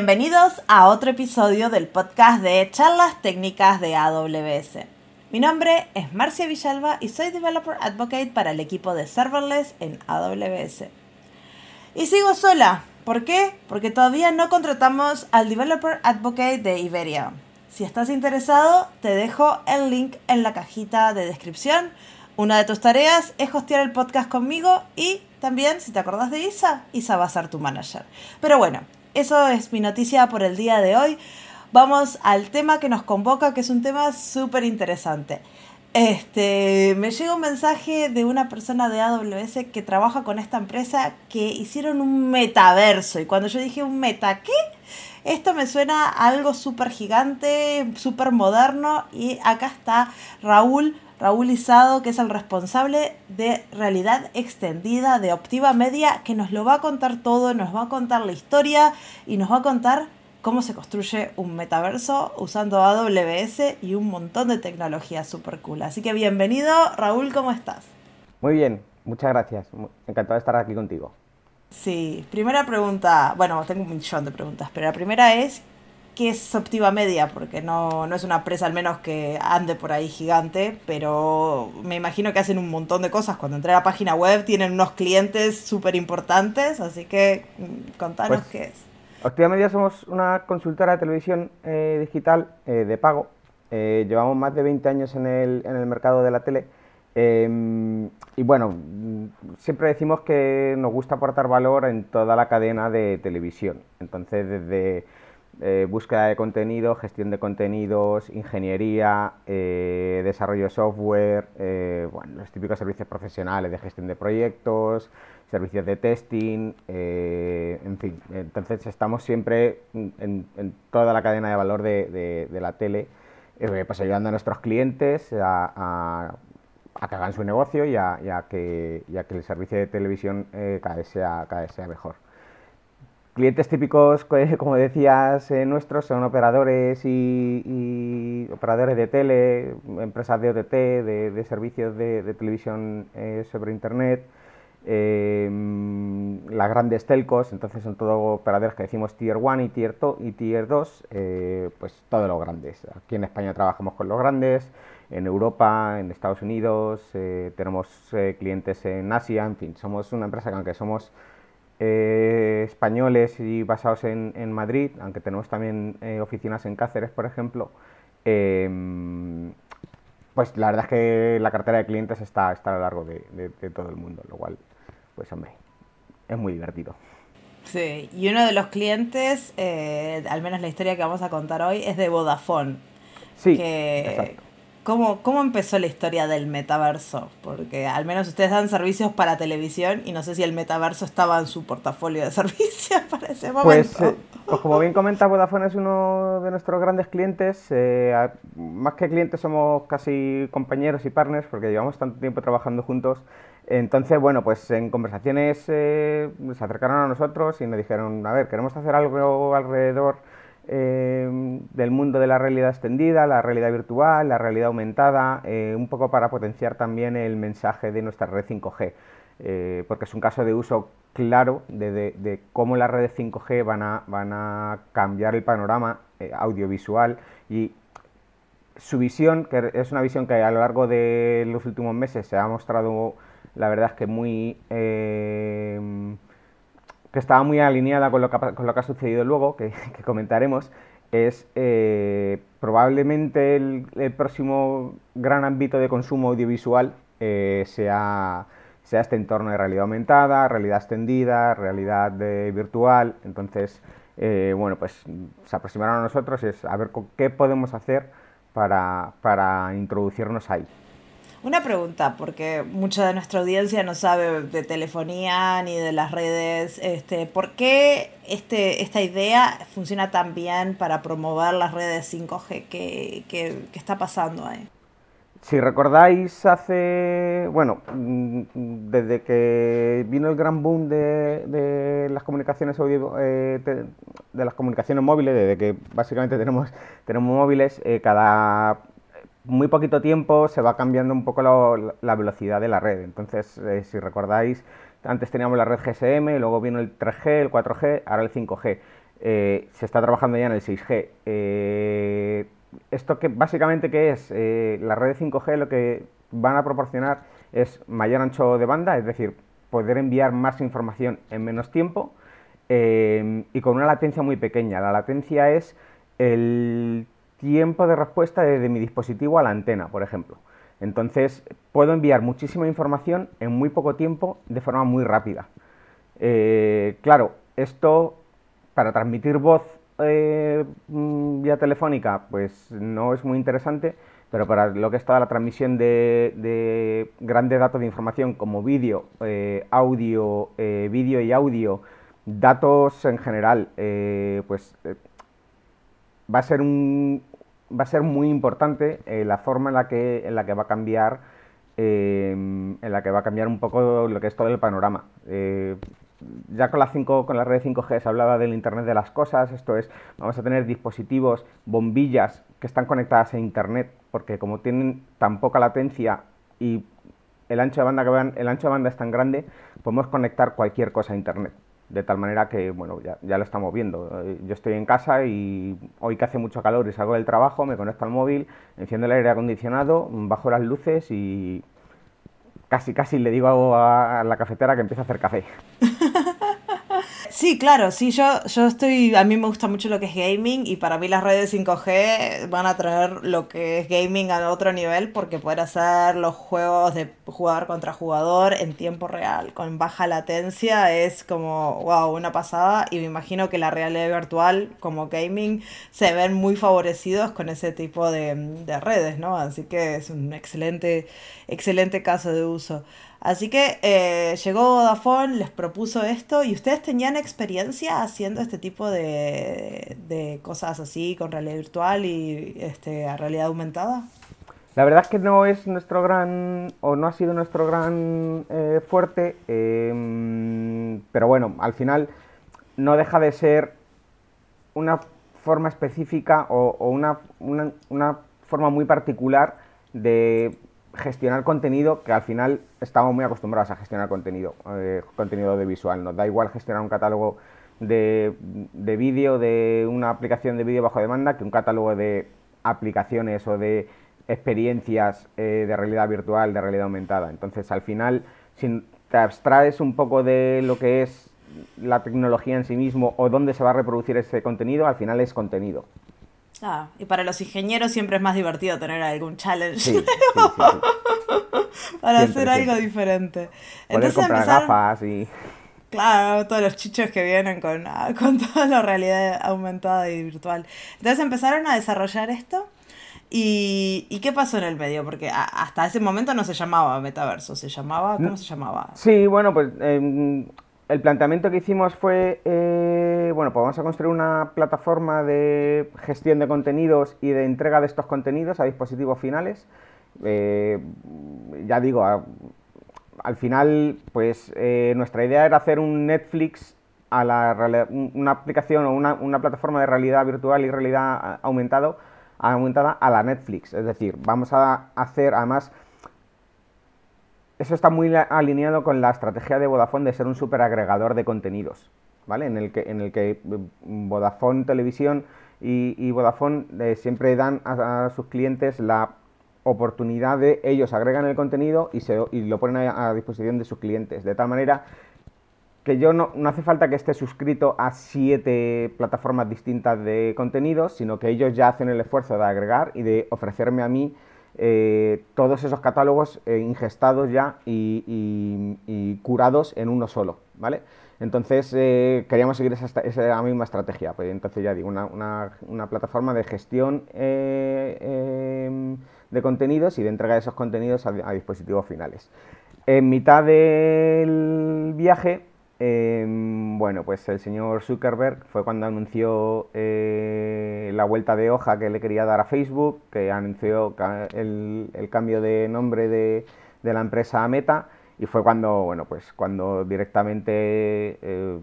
Bienvenidos a otro episodio del podcast de charlas técnicas de AWS. Mi nombre es Marcia Villalba y soy Developer Advocate para el equipo de Serverless en AWS. Y sigo sola. ¿Por qué? Porque todavía no contratamos al Developer Advocate de Iberia. Si estás interesado, te dejo el link en la cajita de descripción. Una de tus tareas es hostear el podcast conmigo y también, si te acordás de Isa, Isa va a ser tu manager. Pero bueno, eso es mi noticia por el día de hoy. Vamos al tema que nos convoca, que es un tema súper interesante. Este, me llega un mensaje de una persona de AWS que trabaja con esta empresa que hicieron un metaverso. Y cuando yo dije un meta, ¿qué? Esto me suena a algo súper gigante, súper moderno. Y acá está Raúl, Raúl Izado, que es el responsable de realidad extendida de Optiva Media, que nos lo va a contar todo, nos va a contar la historia y nos va a contar cómo se construye un metaverso usando AWS y un montón de tecnología super cool. Así que bienvenido, Raúl, ¿cómo estás? Muy bien, muchas gracias. Encantado de estar aquí contigo. Sí, primera pregunta, bueno, tengo un millón de preguntas, pero la primera es, ¿qué es Optiva Media? Porque no, no es una empresa al menos que ande por ahí gigante, pero me imagino que hacen un montón de cosas. Cuando entré a la página web tienen unos clientes súper importantes, así que mm, contanos pues qué es. Activa Media somos una consultora de televisión eh, digital eh, de pago. Eh, llevamos más de 20 años en el, en el mercado de la tele. Em, y bueno, siempre decimos que nos gusta aportar valor en toda la cadena de televisión. Entonces, desde búsqueda de contenido, gestión de contenidos, ingeniería, desarrollo de software, bueno, los típicos servicios profesionales de gestión de proyectos, servicios de testing, eh, en fin. Entonces estamos siempre en, toda la cadena de valor de, la tele, eh, pues ayudando a nuestros clientes a, que hagan su negocio y a, que, que, el servicio de televisión eh, cada, vez sea, cada vez sea mejor. Clientes típicos, como decías, nuestros son operadores y, operadores de tele, empresas de OTT, de, servicios de, televisión sobre Internet, eh, las grandes telcos, entonces son todo operadores que decimos Tier 1 y Tier, y tier 2, eh, pues todos los grandes. Aquí en España trabajamos con los grandes, en Europa, en Estados Unidos, eh, tenemos eh, clientes en Asia, en fin, somos una empresa que aunque somos españoles y basados en, Madrid, aunque tenemos también oficinas en Cáceres, por ejemplo, em, pues la verdad es que la cartera de clientes está, está a lo largo de, de todo el mundo, lo cual pues hombre, es muy divertido. Sí, y uno de los clientes, eh, al menos la historia que vamos a contar hoy, es de Vodafone. Sí, exacto. ¿Cómo, ¿Cómo empezó la historia del metaverso? Porque al menos ustedes dan servicios para televisión y no sé si el metaverso estaba en su portafolio de servicios para ese momento. Pues, pues como bien comenta, Vodafone es uno de nuestros grandes clientes. Eh, más que clientes somos casi compañeros y partners porque llevamos tanto tiempo trabajando juntos entonces, bueno, pues en conversaciones eh, se acercaron a nosotros y nos dijeron, a ver, queremos hacer algo alrededor eh, del mundo de la realidad extendida, la realidad virtual, la realidad aumentada, eh, un poco para potenciar también el mensaje de nuestra red 5G, porque es un caso de uso claro de, cómo las redes 5G van a, van a cambiar el panorama audiovisual y su visión, que es una visión que a lo largo de los últimos meses se ha mostrado la verdad es que muy... Eh, que estaba muy alineada con lo que, con lo que ha sucedido luego, que, comentaremos, es eh, probablemente el, próximo gran ámbito de consumo audiovisual eh, sea, sea este entorno de realidad aumentada, realidad extendida, realidad virtual. Entonces, bueno, pues se aproximaron a nosotros y es a ver qué podemos hacer para, para introducirnos ahí. Una pregunta, porque mucha de nuestra audiencia no sabe de telefonía ni de las redes. Este, ¿Por qué este, esta idea funciona tan bien para promover las redes 5G? ¿Qué, qué, qué está pasando ahí? Si recordáis, hace, bueno, mm, desde que vino el gran boom de, de las comunicaciones audio, eh, de, las comunicaciones móviles, desde que básicamente tenemos, tenemos móviles, eh, cada muy poquito tiempo se va cambiando un poco la velocidad de la red. Entonces, eh, si recordáis, antes teníamos la red GSM, luego vino el 3G, el 4G, ahora el 5G. se está trabajando ya en el 6G. esto que básicamente qué es la red de 5G lo que van a proporcionar es mayor ancho de banda, es decir, poder enviar más información en menos tiempo y con una latencia muy pequeña. La latencia es el tiempo de respuesta de, mi dispositivo a la antena, por ejemplo. Entonces, puedo enviar muchísima información en muy poco tiempo de forma muy rápida. Eh, claro, esto para transmitir voz eh, mm, vía telefónica, pues no es muy interesante, pero para lo que es toda la transmisión de, grandes datos de información como vídeo, eh, audio, vídeo y audio, datos en general, pues va a ser un, va a ser muy importante eh, la forma en la que, en la que va a cambiar em, en la que va a cambiar un poco lo que es todo el panorama. Eh, ya con la, 5, con la red 5G se hablaba del Internet de las cosas, esto es, vamos a tener dispositivos, bombillas que están conectadas a Internet, porque como tienen tan poca latencia y el ancho de banda que van, el ancho de banda es tan grande, podemos conectar cualquier cosa a Internet de tal manera que, bueno, ya, ya, lo estamos viendo. Eh, yo estoy en casa y hoy que hace mucho calor y salgo del trabajo, me conecto al móvil, enciendo el aire acondicionado, bajo las luces y casi, casi le digo a la cafetera que empiece a hacer café. Sí, claro, sí, yo, yo estoy, a mí me gusta mucho lo que es gaming y para mí las redes 5G van a traer lo que es gaming a otro nivel porque poder hacer los juegos de jugador contra jugador en tiempo real con baja latencia es como, wow, una pasada y me imagino que la realidad virtual como gaming se ven muy favorecidos con ese tipo de, de redes, ¿no? Así que es un excelente, excelente caso de uso. Así que eh, llegó Vodafone, les propuso esto y ustedes tenían experiencia haciendo este tipo de, cosas así con realidad virtual y este, realidad aumentada. La verdad es que no es nuestro gran, o no ha sido nuestro gran eh, fuerte, em, pero bueno, al final no deja de ser una forma específica o, una, una forma muy particular de gestionar contenido que al final estamos muy acostumbrados a gestionar contenido, eh, contenido de visual. Nos da igual gestionar un catálogo de, de vídeo, de una aplicación de vídeo bajo demanda, que un catálogo de aplicaciones o de experiencias eh, de realidad virtual, de realidad aumentada. Entonces, al final, si te abstraes un poco de lo que es la tecnología en sí mismo o dónde se va a reproducir ese contenido, al final es contenido. Ah, y para los ingenieros siempre es más divertido tener algún challenge para hacer algo diferente. Entonces comprar gafas y... Claro, todos los chichos que vienen con, con toda la realidad aumentada y virtual. Entonces empezaron a desarrollar esto. ¿Y, ¿Y, qué pasó en el medio? Porque hasta ese momento no se llamaba metaverso, se llamaba, ¿cómo se llamaba? Sí, bueno, pues em, el planteamiento que hicimos fue, eh, bueno, pues vamos a construir una plataforma de gestión de contenidos y de entrega de estos contenidos a dispositivos finales. Eh, ya digo, al final, pues eh, nuestra idea era hacer un Netflix a la una aplicación o una, una, plataforma de realidad virtual y realidad aumentado, aumentada a la Netflix. Es decir, vamos a hacer además eso está muy alineado con la estrategia de Vodafone de ser un superagregador de contenidos, ¿vale? En el que, en el que mm, Vodafone Televisión y, Vodafone eh, siempre dan a, sus clientes la oportunidad de ellos agregan el contenido y, se, lo ponen a, disposición de sus clientes, de tal manera que yo no, no hace falta que esté suscrito a siete plataformas distintas de contenidos, sino que ellos ya hacen el esfuerzo de agregar y de ofrecerme a mí eh, todos esos catálogos eh, ingestados ya y, curados en uno solo, ¿vale? Entonces eh, queríamos seguir esa, misma estrategia, pues entonces ya digo, una, plataforma de gestión em, de contenidos y de entrega de esos contenidos a dispositivos finales. En mitad del viaje Em, bueno, pues el señor Zuckerberg fue cuando anunció eh, la vuelta de hoja que le quería dar a Facebook, que anunció el, cambio de nombre de, la empresa a Meta, y fue cuando, bueno, pues cuando directamente, eh,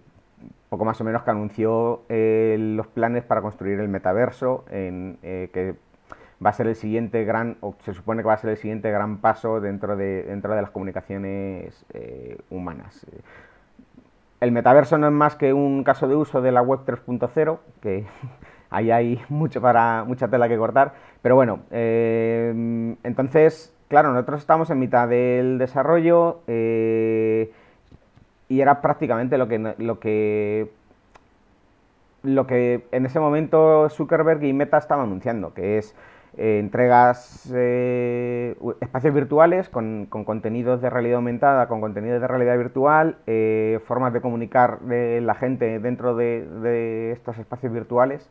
poco más o menos, que anunció eh, los planes para construir el metaverso, en, que va a ser el siguiente gran, o se supone que va a ser el siguiente gran paso dentro de, dentro de las comunicaciones humanas el metaverso no es más que un caso de uso de la web 3.0, que ahí hay mucho para, mucha tela que cortar. Pero bueno, eh, entonces, claro, nosotros estamos en mitad del desarrollo eh, y era prácticamente lo que, lo que lo que en ese momento Zuckerberg y Meta estaban anunciando, que es eh, entregas eh, espacios virtuales con, contenidos de realidad aumentada, con contenidos de realidad virtual, eh, formas de comunicar de la gente dentro de, estos espacios virtuales.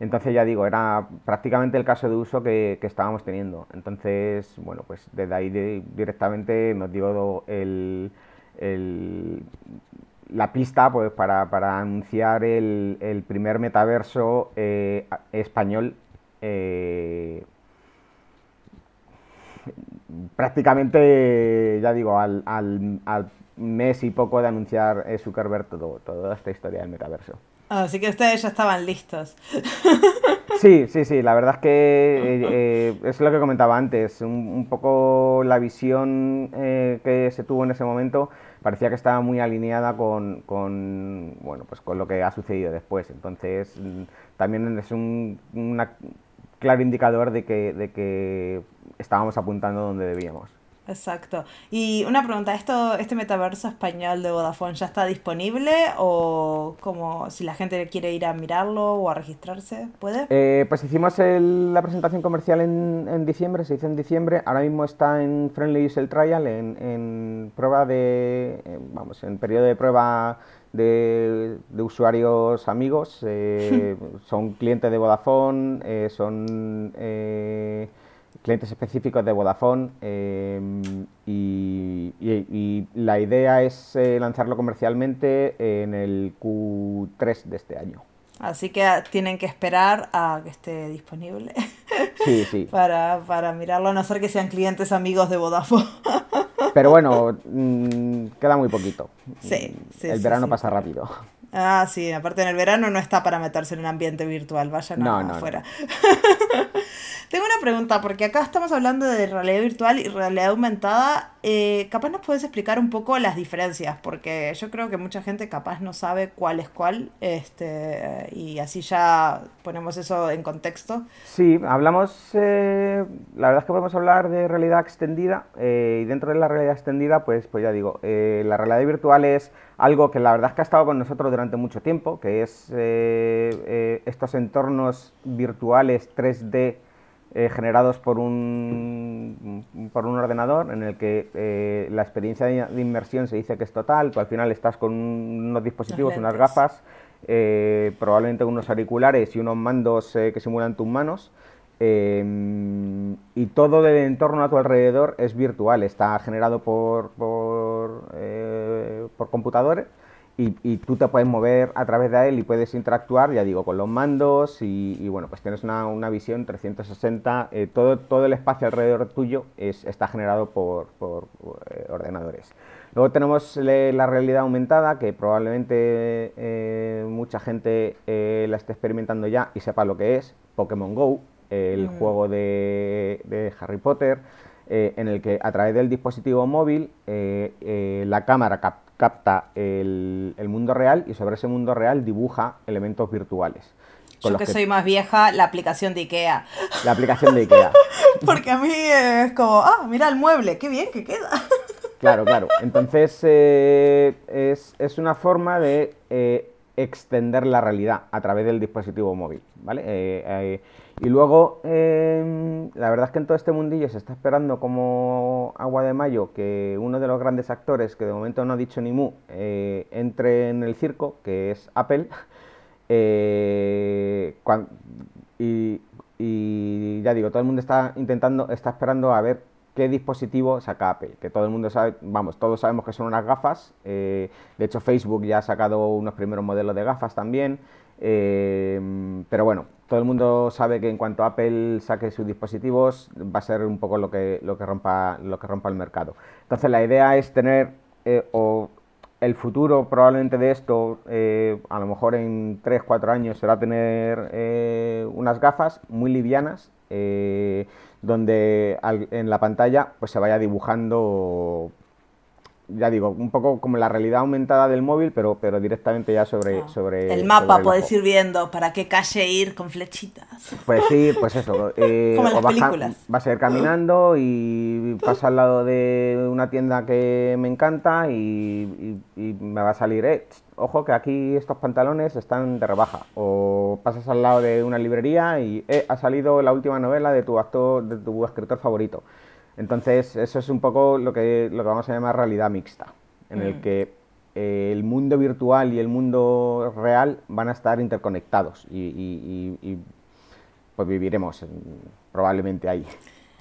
Entonces ya digo, era prácticamente el caso de uso que, estábamos teniendo. Entonces, bueno, pues desde ahí directamente nos dio el, la pista pues para, anunciar el, primer metaverso español eh, prácticamente, ya digo, al, mes y poco de anunciar eh, Zuckerberg todo, toda esta historia del metaverso. Así que ustedes ya estaban listos. Sí, sí, sí, la verdad es que eh, es lo que comentaba antes, un, poco la visión que se tuvo en ese momento parecía que estaba muy alineada con, bueno, pues con lo que ha sucedido después. Entonces, mm, también es un, una claro indicador de que, de que estábamos apuntando donde debíamos. Exacto. Y una pregunta, ¿esto, ¿este metaverso español de Vodafone ya está disponible o como si la gente quiere ir a mirarlo o a registrarse, puede? Eh, pues hicimos la presentación comercial en, en, diciembre, se hizo en diciembre, ahora mismo está en Friendly User Trial, en, en prueba de, vamos, en periodo de prueba de, usuarios amigos, eh, son clientes de Vodafone, eh, son eh, clientes específicos de Vodafone y, la idea es lanzarlo comercialmente en el Q3 de este año. Así que tienen que esperar a que esté disponible. para, para mirarlo, a no ser que sean clientes amigos de Vodafone. Pero bueno, mm, queda muy poquito. Sí, sí El verano pasa rápido. Ah, sí, aparte en el verano no está para meterse en un ambiente virtual, vaya no, no, afuera. Tengo una pregunta, porque acá estamos hablando de realidad virtual y realidad aumentada. Eh, capaz nos puedes explicar un poco las diferencias, porque yo creo que mucha gente capaz no sabe cuál es cuál, este, y así ya ponemos eso en contexto. Sí, hablamos, eh, la verdad es que podemos hablar de realidad extendida, eh, y dentro de la realidad extendida, pues, pues ya digo, la realidad virtual es algo que la verdad es que ha estado con nosotros durante mucho tiempo, que es estos entornos virtuales 3D eh, generados por un, por un ordenador en el que eh, la experiencia de, inmersión se dice que es total, tú al final estás con unos dispositivos, unas gafas, eh, probablemente unos auriculares y unos mandos que simulan tus manos. y todo el entorno a tu alrededor es virtual, está generado por, por, por computadores y, tú te puedes mover a través de él y puedes interactuar, ya digo, con los mandos y, bueno, pues tienes una, una visión 360, eh, todo, todo el espacio alrededor tuyo es, está generado por, por eh, ordenadores. Luego tenemos la realidad aumentada, que probablemente eh, mucha gente la esté experimentando ya y sepa lo que es, Pokémon Go, el mm. juego de, de, Harry Potter, en el que a través del dispositivo móvil la cámara capta el, mundo real y sobre ese mundo real dibuja elementos virtuales. Yo que, soy más vieja, la aplicación de Ikea. La aplicación de Ikea. Porque a mí es como, ah, mira el mueble, qué bien que queda. Claro, claro. Entonces eh, es, una forma de eh, extender la realidad a través del dispositivo móvil, ¿vale? Eh, y luego, em, la verdad es que en todo este mundillo se está esperando como agua de mayo que uno de los grandes actores, que de momento no ha dicho ni mu, eh, entre en el circo, que es Apple. Eh, y, ya digo, todo el mundo está intentando, está esperando a ver qué dispositivo saca Apple, que todo el mundo sabe, vamos, todos sabemos que son unas gafas. Eh, de hecho, Facebook ya ha sacado unos primeros modelos de gafas también. pero bueno, todo el mundo sabe que en cuanto Apple saque sus dispositivos va a ser un poco lo que, lo que, rompa, lo que rompa el mercado. Entonces la idea es tener, eh, o el futuro probablemente de esto, eh, a lo mejor en 3-4 años, será tener eh, unas gafas muy livianas, donde en la pantalla pues se vaya dibujando ya digo, un poco como la realidad aumentada del móvil, pero, pero directamente ya sobre... Ah. sobre el mapa puedes ir viendo para qué calle ir con flechitas. Pues sí, pues eso. Eh, como las películas. Vas a ir caminando y pasa al lado de una tienda que me encanta y, me va a salir, eh, ojo que aquí estos pantalones están de rebaja. O pasas al lado de una librería y eh, ha salido la última novela de tu actor, de tu escritor favorito. Entonces, eso es un poco lo que, lo que vamos a llamar realidad mixta, en el mm. que eh, el mundo virtual y el mundo real van a estar interconectados y, pues viviremos probablemente ahí.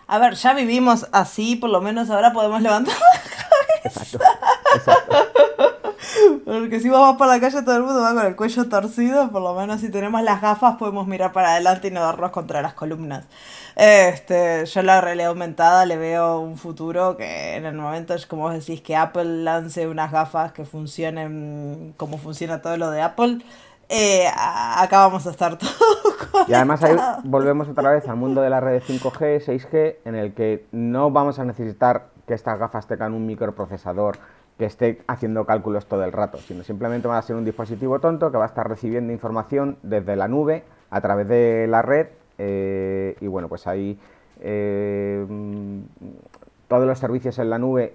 A ver, ya vivimos así, por lo menos ahora podemos levantar la cabeza. Exacto, exacto. Porque si vamos por la calle todo el mundo va con el cuello torcido, por lo menos si tenemos las gafas podemos mirar para adelante y no darnos contra las columnas. Este, yo la realidad aumentada le veo un futuro que en el momento es como decís que Apple lance unas gafas que funcionen como funciona todo lo de Apple. Eh, acá vamos a estar todos. Y además ahí volvemos otra vez al mundo de la red 5G, 6G, en el que no vamos a necesitar que estas gafas tengan un microprocesador que esté haciendo cálculos todo el rato, sino simplemente va a ser un dispositivo tonto que va a estar recibiendo información desde la nube a través de la red eh, y bueno, pues ahí eh, todos los servicios en la nube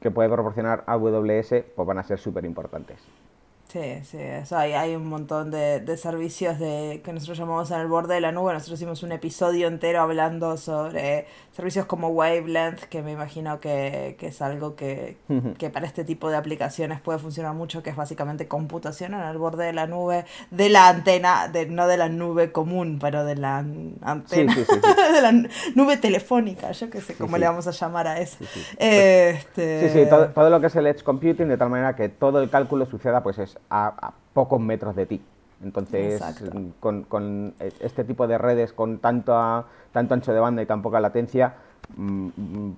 que puede proporcionar AWS pues van a ser súper importantes. Sí, sí, eso hay, hay un montón de, de, servicios de, que nosotros llamamos en el borde de la nube. Nosotros hicimos un episodio entero hablando sobre servicios como Wavelength, que me imagino que, que es algo que, que, para este tipo de aplicaciones puede funcionar mucho, que es básicamente computación en el borde de la nube, de la antena, de, no de la nube común, pero de la antena, de la nube telefónica, yo qué sé cómo le vamos a llamar a eso. Este... Sí, sí, todo, todo, lo que es el edge computing, de tal manera que todo el cálculo suceda pues es a, pocos metros de ti. Entonces, con, este tipo de redes con tanto, tanto ancho de banda y tan poca latencia, mm, mm,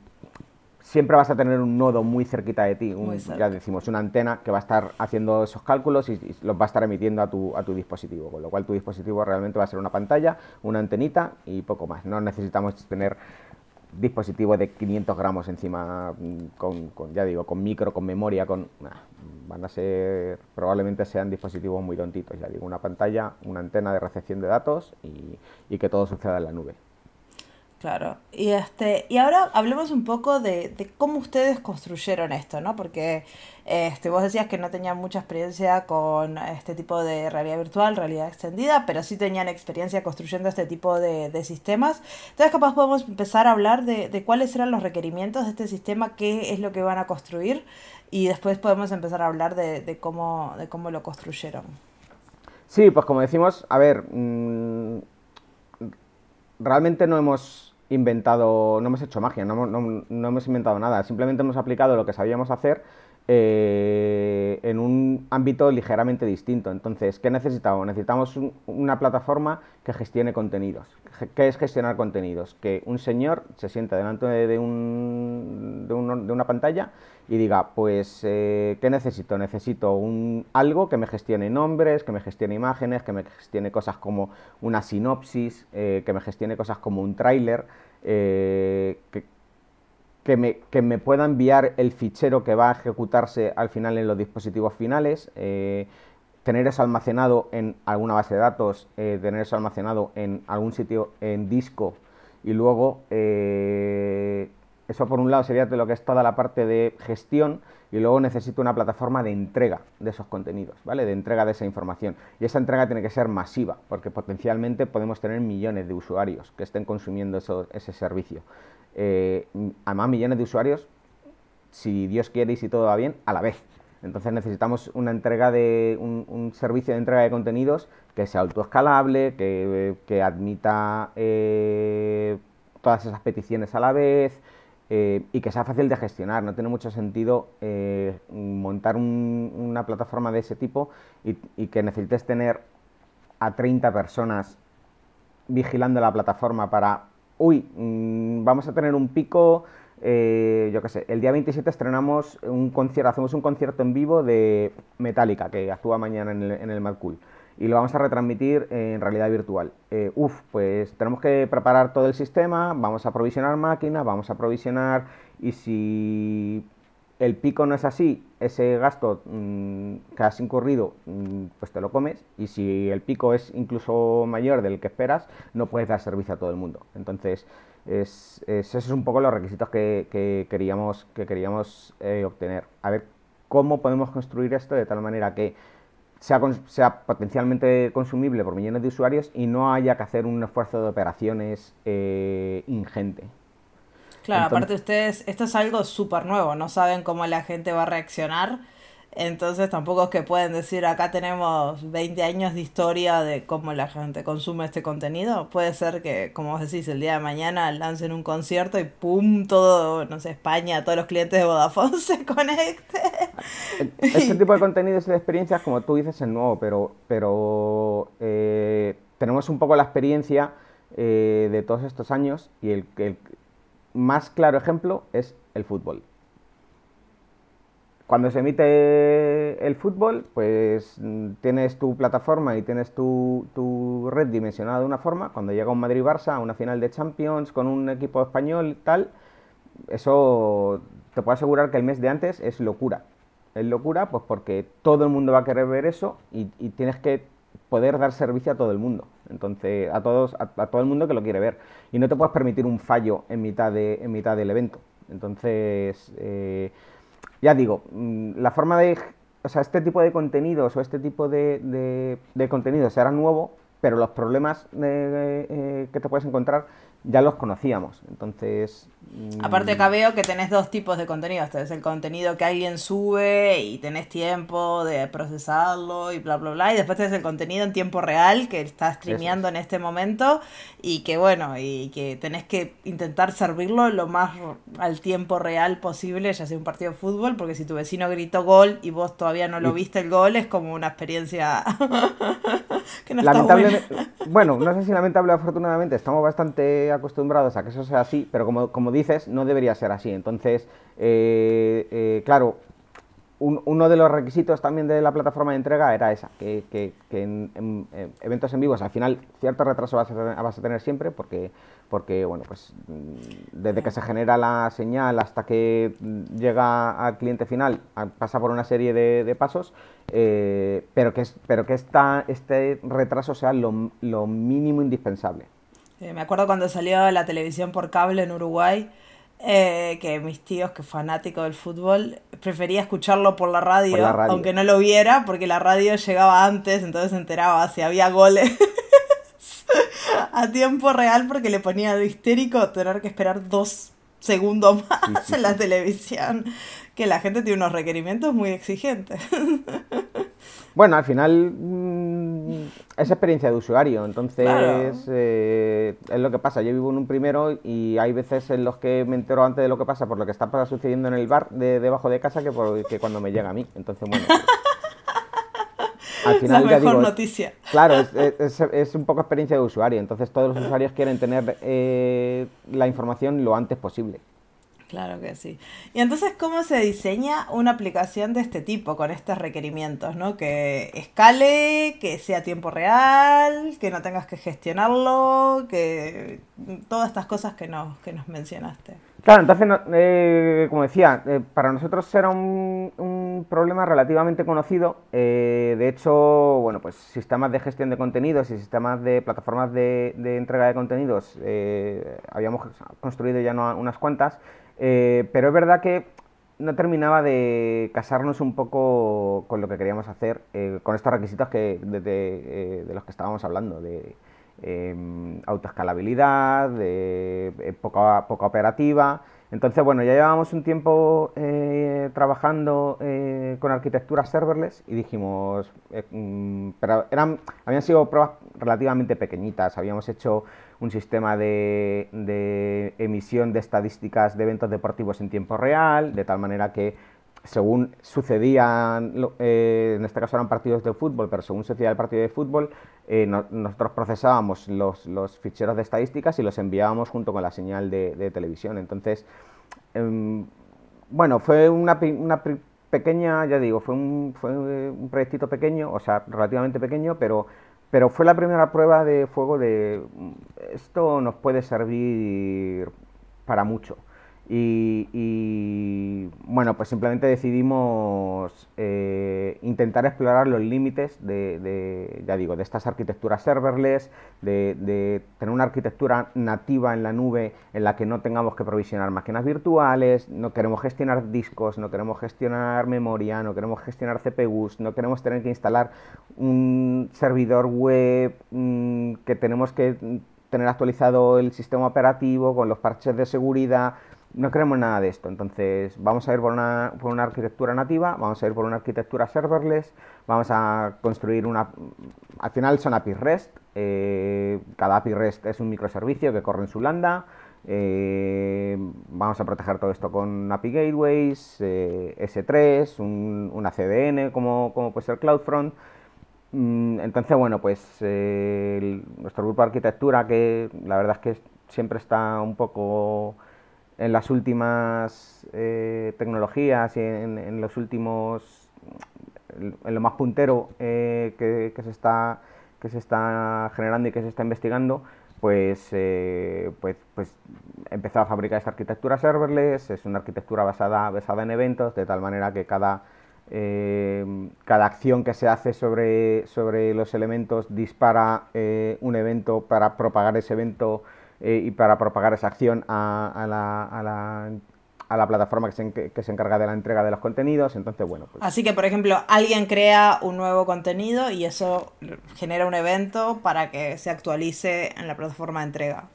siempre vas a tener un nodo muy cerquita de ti, ya decimos, una antena que va a estar haciendo esos cálculos y, los va a estar emitiendo a tu, a tu dispositivo, con lo cual tu dispositivo realmente va a ser una pantalla, una antenita y poco más. No necesitamos tener dispositivo de 500 gramos encima, mm, con, ya digo, con micro, con memoria, con... van a ser, probablemente sean dispositivos muy tontitos, ya digo, una pantalla, una antena de recepción de datos y, y que todo suceda en la nube. Claro, y este, y ahora hablemos un poco de, de, cómo ustedes construyeron esto, ¿no? Porque este, vos decías que no tenían mucha experiencia con este tipo de realidad virtual, realidad extendida, pero sí tenían experiencia construyendo este tipo de, de sistemas. Entonces capaz podemos empezar a hablar de, de, cuáles eran los requerimientos de este sistema, qué es lo que van a construir, y después podemos empezar a hablar de, cómo, de cómo lo construyeron. Sí, pues como decimos, a ver, mmm, realmente no hemos inventado, no hemos hecho magia, no, hemos inventado nada, simplemente hemos aplicado lo que sabíamos hacer eh, en un ámbito ligeramente distinto. Entonces, ¿qué necesitamos? Necesitamos una plataforma que gestione contenidos. ¿Qué es gestionar contenidos? Que un señor se sienta delante de, un, de, de una pantalla y diga, pues, eh, ¿qué necesito? Necesito un, algo que me gestione nombres, que me gestione imágenes, que me gestione cosas como una sinopsis, eh, que me gestione cosas como un tráiler, eh, que, que, me, que, me, pueda enviar el fichero que va a ejecutarse al final en los dispositivos finales, tener eso almacenado en alguna base de datos, tener eso almacenado en algún sitio en disco y luego eso por un lado sería lo que es toda la parte de gestión y luego necesito una plataforma de entrega de esos contenidos, ¿vale? De entrega de esa información. Y esa entrega tiene que ser masiva, porque potencialmente podemos tener millones de usuarios que estén consumiendo ese servicio. Eh, además, millones de usuarios, si Dios quiere y si todo va bien, a la vez. Entonces necesitamos una entrega de un, servicio de entrega de contenidos que sea autoescalable, que, que admita eh, todas esas peticiones a la vez, eh, y que sea fácil de gestionar. No tiene mucho sentido eh, montar una plataforma de ese tipo y, que necesites tener a 30 personas vigilando la plataforma para, uy, mm, vamos a tener un pico, eh, yo qué sé, el día 27 estrenamos un concierto, hacemos un concierto en vivo de Metallica, que actúa mañana en el, en el Mad Cool y lo vamos a retransmitir en realidad virtual. Eh, uf, pues tenemos que preparar todo el sistema, vamos a provisionar máquinas, vamos a provisionar y si el pico no es así, ese gasto mm, que has incurrido, mm, pues te lo comes, y si el pico es incluso mayor del que esperas, no puedes dar servicio a todo el mundo. Entonces, es, esos son un poco los requisitos que, queríamos, que queríamos eh, obtener. A ver cómo podemos construir esto de tal manera que sea, sea, potencialmente consumible por millones de usuarios y no haya que hacer un esfuerzo de operaciones eh, ingente. Claro, aparte ustedes, esto es algo súper nuevo, no saben cómo la gente va a reaccionar, entonces tampoco es que pueden decir acá tenemos 20 años de historia de cómo la gente consume este contenido. Puede ser que, como vos decís, el día de mañana lancen un concierto y ¡pum! todo, no sé, España, todos los clientes de Vodafone se conecten. Este tipo de contenidos y de experiencias, como tú dices, es nuevo, pero, pero eh, tenemos un poco la experiencia eh, de todos estos años y el, el más claro ejemplo es el fútbol. Cuando se emite el fútbol, pues mm, tienes tu plataforma y tienes tu, red dimensionada de una forma. Cuando llega un Madrid-Barça a una final de Champions con un equipo español y tal, eso te puedo asegurar que el mes de antes es locura. Es locura pues porque todo el mundo va a querer ver eso y, tienes que poder dar servicio a todo el mundo. Entonces, a todos, a, todo el mundo que lo quiere ver. Y no te puedes permitir un fallo en mitad, de, en mitad del evento. Entonces, eh, ya digo, mm, la forma de, o sea, este tipo de contenidos o este tipo de, de, contenidos era nuevo, pero los problemas eh, que te puedes encontrar ya los conocíamos. Entonces. Mm, Aparte, acá veo que tenés dos tipos de contenidos. Tenés el contenido que alguien sube y tenés tiempo de procesarlo y bla, bla, bla. Y después tenés el contenido en tiempo real que está streameando en este momento y que, bueno, y que tenés que intentar servirlo lo más al tiempo real posible, ya sea un partido de fútbol, porque si tu vecino gritó gol y vos todavía no lo viste el gol, es como una experiencia que no Lamentable, Bueno, no sé si lamentable afortunadamente, estamos bastante acostumbrados a que eso sea así, pero como, como dices, no debería ser así. Entonces, eh, eh, claro, uno de los requisitos también de la plataforma de entrega era esa, que, en, eventos en vivos al final cierto retraso vas a, tener siempre porque, porque, bueno, pues mm, desde que se genera la señal hasta que llega al cliente final pasa por una serie de, pasos, eh, pero que, pero que esta, este retraso sea lo, lo mínimo indispensable. me acuerdo cuando salió la televisión por cable en Uruguay, eh, que mis tíos, que fanáticos del fútbol, prefería escucharlo por la, radio, aunque no lo viera, porque la radio llegaba antes, entonces se enteraba si había goles. A tiempo real, porque le ponía de histérico tener que esperar dos segundos más en la televisión, que la gente tiene unos requerimientos muy exigentes. Bueno, al final mm, es experiencia de usuario, entonces eh, es lo que pasa. Yo vivo en un primero y hay veces en los que me entero antes de lo que pasa por lo que está sucediendo en el bar de debajo de casa que, por, que cuando me llega a mí. Entonces, bueno. al final, la mejor noticia. Claro, es, un poco experiencia de usuario, entonces todos los usuarios quieren tener eh, la información lo antes posible. Claro que sí. Y entonces, ¿cómo se diseña una aplicación de este tipo, con estos requerimientos, ¿no? Que escale, que sea tiempo real, que no tengas que gestionarlo, que todas estas cosas que nos, que nos mencionaste. Claro, entonces, eh, como decía, eh, para nosotros era un, un problema relativamente conocido. Eh, de hecho, bueno, pues sistemas de gestión de contenidos y sistemas de plataformas de, de entrega de contenidos habíamos construido ya unas cuantas. Eh, pero es verdad que no terminaba de casarnos un poco con lo que queríamos hacer, eh, con estos requisitos que, de, de, los que estábamos hablando, de em, autoescalabilidad, de poca, poca operativa. Entonces, bueno, ya llevábamos un tiempo eh, trabajando con arquitectura serverless y dijimos, mm, pero eran, habían sido pruebas relativamente pequeñitas, habíamos hecho un sistema de, emisión de estadísticas de eventos deportivos en tiempo real, de tal manera que según sucedían, eh, en este caso eran partidos de fútbol, pero según sucedía el partido de fútbol, eh, nosotros procesábamos los, ficheros de estadísticas y los enviábamos junto con la señal de, televisión. Entonces, em, bueno, fue una, una, pequeña, ya digo, fue un, fue un proyectito pequeño, o sea, relativamente pequeño, pero pero fue la primera prueba de fuego de esto nos puede servir para mucho. Y, bueno, pues simplemente decidimos eh, intentar explorar los límites de, ya digo, de estas arquitecturas serverless, de, tener una arquitectura nativa en la nube en la que no tengamos que provisionar máquinas virtuales, no queremos gestionar discos, no queremos gestionar memoria, no queremos gestionar CPUs, no queremos tener que instalar un servidor web mm, que tenemos que tener actualizado el sistema operativo con los parches de seguridad no queremos nada de esto. Entonces, vamos a ir por una, por una arquitectura nativa, vamos a ir por una arquitectura serverless, vamos a construir una. Al final son API REST. Eh, cada API REST es un microservicio que corre en su lambda. Eh, vamos a proteger todo esto con API Gateways, eh, S3, una CDN como, como puede ser CloudFront. Mm, entonces, bueno, pues nuestro grupo de arquitectura, que la verdad es que siempre está un poco en las últimas eh, tecnologías y en, los últimos, en lo más puntero eh, que, se está, que se está generando y que se está investigando, pues, eh, pues, pues empezó a fabricar esta arquitectura serverless, es una arquitectura basada, basada en eventos, de tal manera que cada, cada acción que se hace sobre, sobre los elementos dispara un evento para propagar ese evento eh, y para propagar esa acción a, la, a la, a la plataforma que se, que se, encarga de la entrega de los contenidos. Entonces, bueno. Pues... Así que, por ejemplo, alguien crea un nuevo contenido y eso genera un evento para que se actualice en la plataforma de entrega.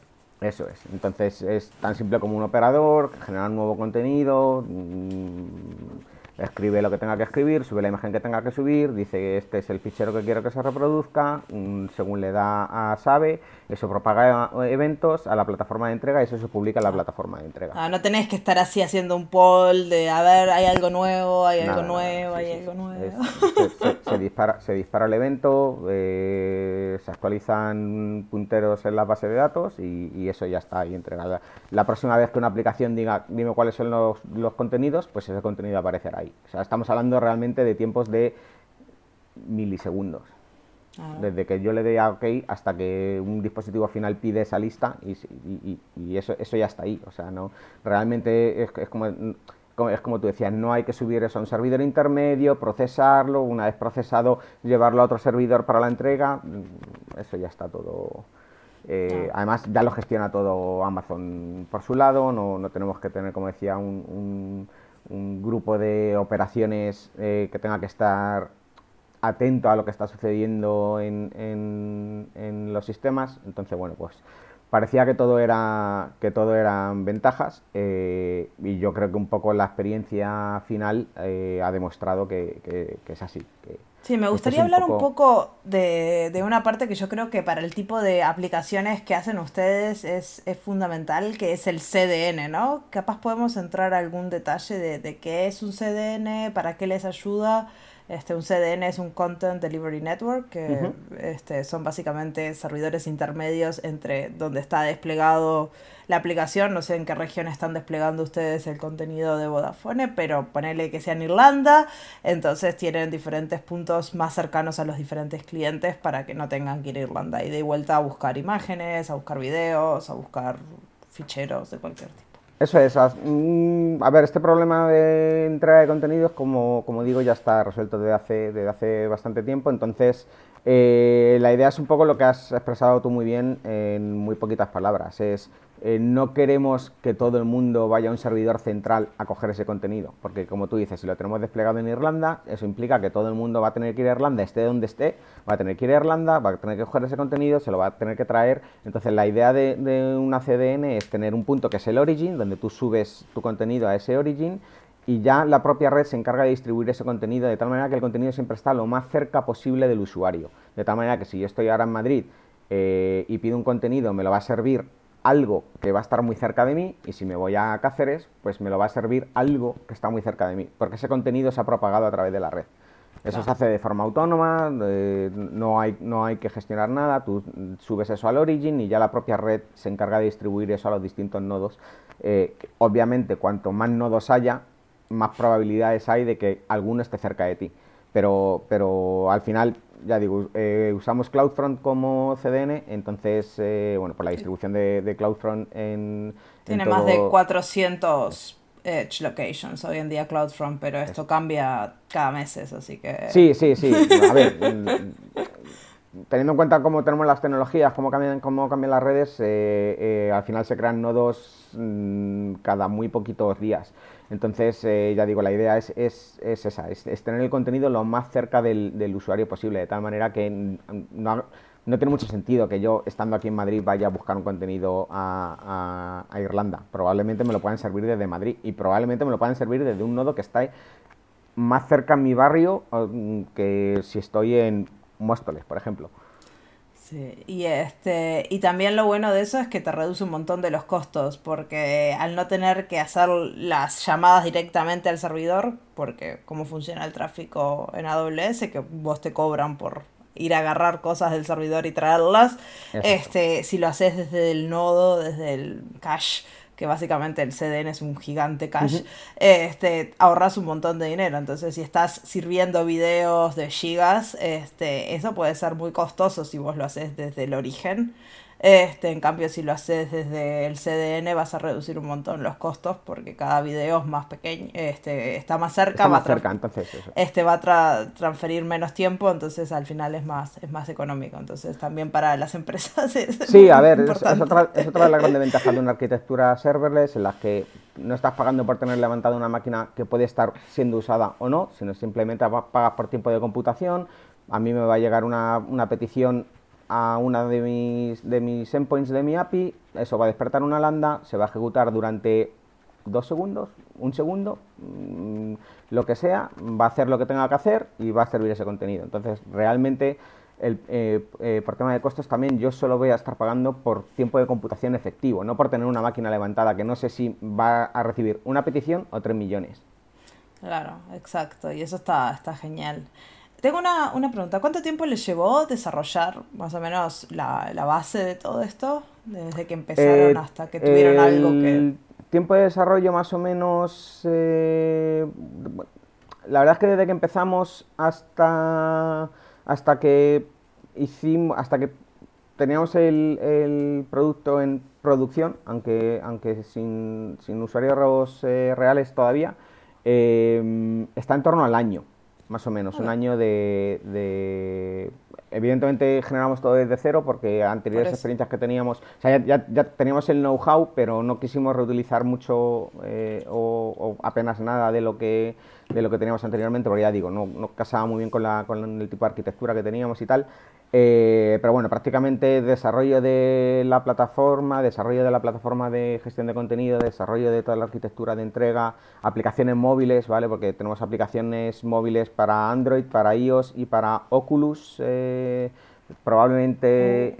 Eso es. Entonces es tan simple como un operador, genera un nuevo contenido, mm, escribe lo que tenga que escribir, sube la imagen que tenga que subir, dice este es el fichero que quiero que se reproduzca, mm, según le da a Sabe, eso propaga eventos a la plataforma de entrega y eso se publica en la plataforma de entrega. Ah, no tenés que estar así haciendo un poll de a ver, hay algo nuevo, hay algo nuevo, hay algo nuevo. se, dispara, se dispara el evento, eh, se actualizan punteros en la base de datos y, eso ya está ahí entregado. La próxima vez que una aplicación diga, dime cuáles son los, los contenidos, pues ese contenido aparecerá ahí. O sea, estamos hablando realmente de tiempos de milisegundos. Ah. Desde que yo le dé a OK hasta que un dispositivo final pide esa lista y, eso, eso ya está ahí. O sea, no realmente es, como, es como tú decías, no hay que subir eso a un servidor intermedio, procesarlo, una vez procesado, llevarlo a otro servidor para la entrega. Eso ya está todo. Eh, ah. Además, ya lo gestiona todo Amazon por su lado, no, no tenemos que tener, como decía, un un grupo de operaciones eh, que tenga que estar atento a lo que está sucediendo en, en, los sistemas. Entonces, bueno, pues parecía que todo era que todo eran ventajas eh, y yo creo que un poco la experiencia final eh, ha demostrado que, es así. Sí, me gustaría hablar un poco, de, de, una parte que yo creo que para el tipo de aplicaciones que hacen ustedes es, es fundamental, que es el CDN, ¿no? Capaz podemos entrar a algún detalle de, de qué es un CDN, para qué les ayuda. Este, un CDN es un Content Delivery Network, que este, son básicamente servidores intermedios entre donde está desplegado la aplicación. No sé en qué región están desplegando ustedes el contenido de Vodafone, pero ponele que sea en Irlanda, entonces tienen diferentes puntos más cercanos a los diferentes clientes para que no tengan que ir a Irlanda y de vuelta a buscar imágenes, a buscar videos, a buscar ficheros de cualquier tipo. Eso es. Mm, a ver, este problema de entrega de contenidos, como, como digo, ya está resuelto desde hace, desde hace bastante tiempo. Entonces, eh, la idea es un poco lo que has expresado tú muy bien en muy poquitas palabras. Es eh, no queremos que todo el mundo vaya a un servidor central a coger ese contenido, porque como tú dices, si lo tenemos desplegado en Irlanda, eso implica que todo el mundo va a tener que ir a Irlanda, esté donde esté, va a tener que ir a Irlanda, va a tener que coger ese contenido, se lo va a tener que traer. Entonces la idea de, una CDN es tener un punto que es el origin, donde tú subes tu contenido a ese origin y ya la propia red se encarga de distribuir ese contenido de tal manera que el contenido siempre está lo más cerca posible del usuario. De tal manera que si yo estoy ahora en Madrid eh, y pido un contenido, me lo va a servir algo que va a estar muy cerca de mí y si me voy a Cáceres, pues me lo va a servir algo que está muy cerca de mí, porque ese contenido se ha propagado a través de la red. Eso se hace de forma autónoma, no, hay, no hay que gestionar nada, tú subes eso al origin y ya la propia red se encarga de distribuir eso a los distintos nodos. Eh, obviamente, cuanto más nodos haya, más probabilidades hay de que alguno esté cerca de ti. Pero, pero al final, ya digo, eh, usamos CloudFront como CDN, entonces, eh, bueno, por la distribución de, CloudFront en... Tiene más de 400 Edge locations hoy en día CloudFront, pero esto cambia cada mes, así que... Sí, sí, sí. A ver, teniendo en cuenta cómo tenemos las tecnologías, cómo cambian, cómo cambian las redes, eh, eh, al final se crean nodos mm, cada muy poquitos días. Entonces, eh, ya digo, la idea es, es, es esa, es, tener el contenido lo más cerca del, del, usuario posible, de tal manera que no, no, tiene mucho sentido que yo, estando aquí en Madrid, vaya a buscar un contenido a, a, a, Irlanda. Probablemente me lo puedan servir desde Madrid y probablemente me lo puedan servir desde un nodo que está más cerca en mi barrio mm, que si estoy en Móstoles, por ejemplo. Sí, y este, y también lo bueno de eso es que te reduce un montón de los costos, porque al no tener que hacer las llamadas directamente al servidor, porque cómo funciona el tráfico en AWS, que vos te cobran por ir a agarrar cosas del servidor y traerlas, este, si lo haces desde el nodo, desde el cache que básicamente el CDN es un gigante cache, este, ahorras un montón de dinero. Entonces, si estás sirviendo videos de gigas, este, eso puede ser muy costoso si vos lo haces desde el origen. Este, en cambio, si lo haces desde el CDN, vas a reducir un montón los costos porque cada video es más pequeño, este, está más cerca, va cerca, entonces este va a transferir menos tiempo, entonces al final es más, es más económico. Entonces también para las empresas es Sí, a ver, es, otra, es otra de las grandes ventajas de una arquitectura serverless en las que no estás pagando por tener levantada una máquina que puede estar siendo usada o no, sino simplemente pagas por tiempo de computación. A mí me va a llegar una, una petición a una de mis, de mis endpoints de mi API, eso va a despertar una lambda, se va a ejecutar durante dos segundos, un segundo, mm, lo que sea, va a hacer lo que tenga que hacer y va a servir ese contenido. Entonces, realmente, el, eh, eh, por tema de costos también, yo solo voy a estar pagando por tiempo de computación efectivo, no por tener una máquina levantada que no sé si va a recibir una petición o tres millones. Claro, exacto, y eso está, está genial. Tengo una, una, pregunta. ¿Cuánto tiempo les llevó desarrollar más o menos la, la base de todo esto? Desde que empezaron eh, hasta que tuvieron algo que... Tiempo de desarrollo más o menos... Eh, la verdad es que desde que empezamos hasta, hasta que hicimos... Hasta que teníamos el, el producto en producción, aunque, aunque sin, sin usuarios eh, reales todavía, está en torno al año más o menos, un año de, Evidentemente generamos todo desde cero porque anteriores experiencias que teníamos, o sea, ya, ya, teníamos el know-how, pero no quisimos reutilizar mucho eh, o, apenas nada de lo que de lo que teníamos anteriormente, porque ya digo, no, no casaba muy bien con, la, con el tipo de arquitectura que teníamos y tal. Eh, pero bueno, prácticamente desarrollo de la plataforma, desarrollo de la plataforma de gestión de contenido, desarrollo de toda la arquitectura de entrega, aplicaciones móviles, ¿vale? Porque tenemos aplicaciones móviles para Android, para iOS y para Oculus. Eh, probablemente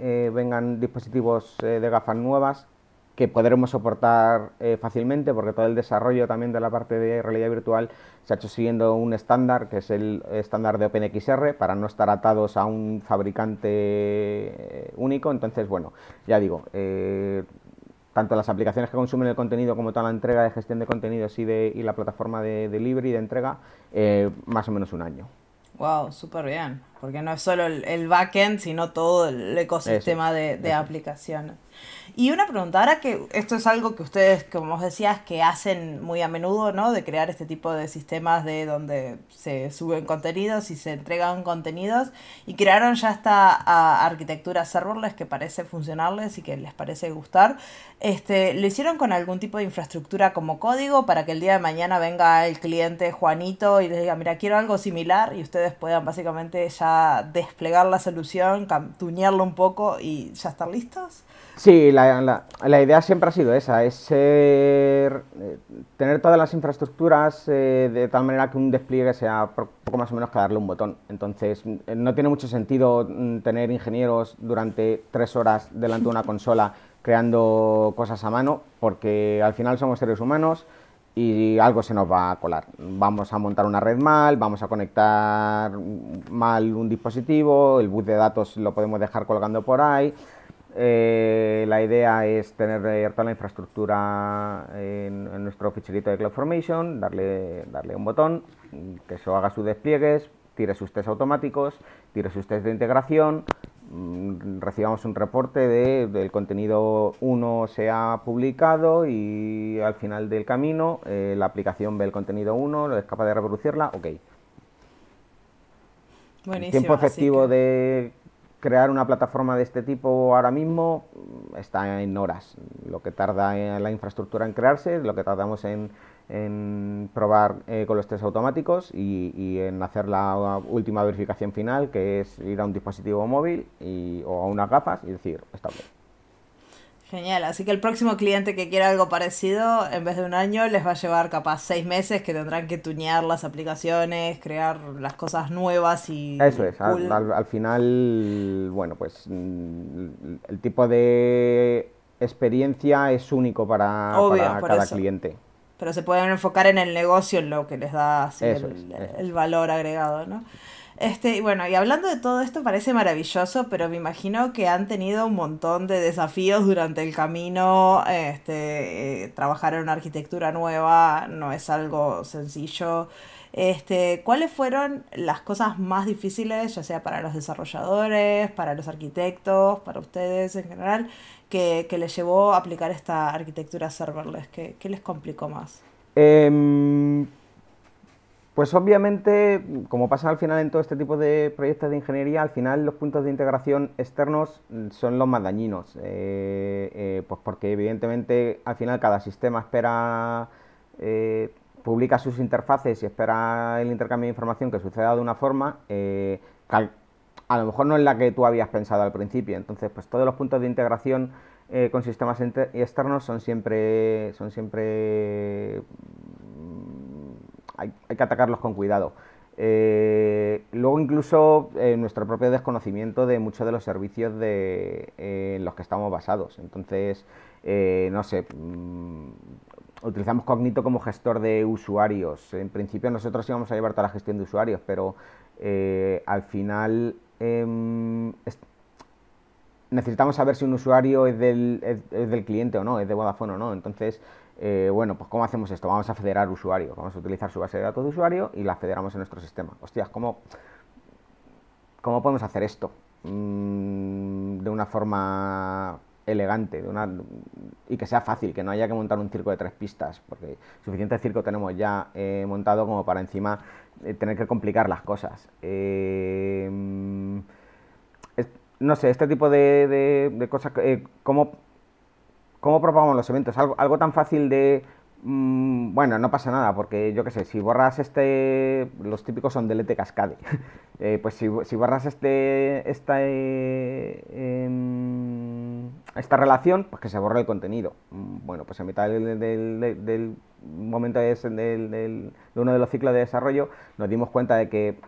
eh, vengan dispositivos de gafas nuevas que podremos soportar fácilmente porque todo el desarrollo también de la parte de realidad virtual se ha hecho siguiendo un estándar, que es el estándar de OpenXR, para no estar atados a un fabricante eh, único. Entonces, bueno, ya digo, eh, tanto las aplicaciones que consumen el contenido como toda la entrega de gestión de contenidos y, de, y la plataforma de delivery, de entrega, eh, más o menos un año. Wow, súper bien, porque no es solo el, backend, sino todo el ecosistema de, de aplicaciones. Y una pregunta, ahora que esto es algo que ustedes, como os decías, que hacen muy a menudo, ¿no? De crear este tipo de sistemas de donde se suben contenidos y se entregan contenidos y crearon ya esta arquitectura serverless que parece funcionarles y que les parece gustar. Este, ¿Lo hicieron con algún tipo de infraestructura como código para que el día de mañana venga el cliente Juanito y les diga, mira, quiero algo similar y ustedes puedan básicamente ya desplegar la solución, tuñarlo un poco y ya estar listos? Sí, la, la, idea siempre ha sido esa, es eh, tener todas las infraestructuras eh, de tal manera que un despliegue sea poco más o menos que darle un botón. Entonces, eh, no tiene mucho sentido mm, tener ingenieros durante tres horas delante de una consola creando cosas a mano, porque al final somos seres humanos y algo se nos va a colar. Vamos a montar una red mal, vamos a conectar mal un dispositivo, el bus de datos lo podemos dejar colgando por ahí eh, la idea es tener eh, toda la infraestructura en, nuestro ficherito de CloudFormation, darle, darle un botón, que eso haga sus despliegues, tire sus test automáticos, tire sus test de integración, mm, recibamos un reporte de del contenido 1 se ha publicado y al final del camino eh, la aplicación ve el contenido 1, es capaz de reproducirla, ok. el tiempo efectivo de crear una plataforma de este tipo ahora mismo mm, está en horas. Lo que tarda en la infraestructura en crearse, lo que tardamos en, probar eh, con los test automáticos y, en hacer la última verificación final, que es ir a un dispositivo móvil y, o a unas gafas y decir, está bien. Genial, así que el próximo cliente que quiera algo parecido, en vez de un año, les va a llevar capaz seis meses que tendrán que tuñar las aplicaciones, crear las cosas nuevas y... Eso es, al, final, bueno, pues mm, el tipo de experiencia es único para, cada cliente. Pero se pueden enfocar en el negocio, en lo que les da el, valor agregado, ¿no? Este, bueno, y hablando de todo esto parece maravilloso, pero me imagino que han tenido un montón de desafíos durante el camino. Este, eh, trabajar en una arquitectura nueva no es algo sencillo. Este, ¿cuáles fueron las cosas más difíciles, ya sea para los desarrolladores, para los arquitectos, para ustedes en general, que, que les llevó a aplicar esta arquitectura serverless? ¿Qué, qué les complicó más? Eh, pues obviamente, como pasa al final en todo este tipo de proyectos de ingeniería, al final los puntos de integración externos son los más dañinos, eh, eh, pues porque evidentemente al final cada sistema espera, eh, publica sus interfaces y espera el intercambio de información que suceda de una forma, a lo mejor no es la que tú habías pensado al principio, entonces pues todos los puntos de integración con sistemas externos son siempre, son siempre hay, que atacarlos con cuidado. Eh, luego incluso eh, nuestro propio desconocimiento de muchos de los servicios de, eh, en los que estamos basados. Entonces, no sé, mm, utilizamos Cognito como gestor de usuarios. En principio nosotros íbamos a llevar toda la gestión de usuarios, pero al final em, necesitamos saber si un usuario es del, es del cliente o no, es de Vodafone o no. Entonces, eh, bueno, pues ¿cómo hacemos esto? Vamos a federar usuarios, vamos a utilizar su base de datos de usuario y la federamos en nuestro sistema. Hostias, ¿cómo, cómo podemos hacer esto? Mm, de una forma elegante de una, y que sea fácil, que no haya que montar un circo de tres pistas, porque suficiente circo tenemos ya eh, montado como para encima eh, tener que complicar las cosas. no sé, este tipo de, de cosas, ¿cómo ¿Cómo propagamos los eventos? Algo, tan fácil de... Mm, bueno, no pasa nada, porque yo qué sé, si borras este... Los típicos son delete cascade. Eh, pues si, borras este... Esta, em, esta relación, pues que se borre el contenido. Mm, bueno, pues en mitad del, momento de uno de los ciclos de desarrollo nos dimos cuenta de que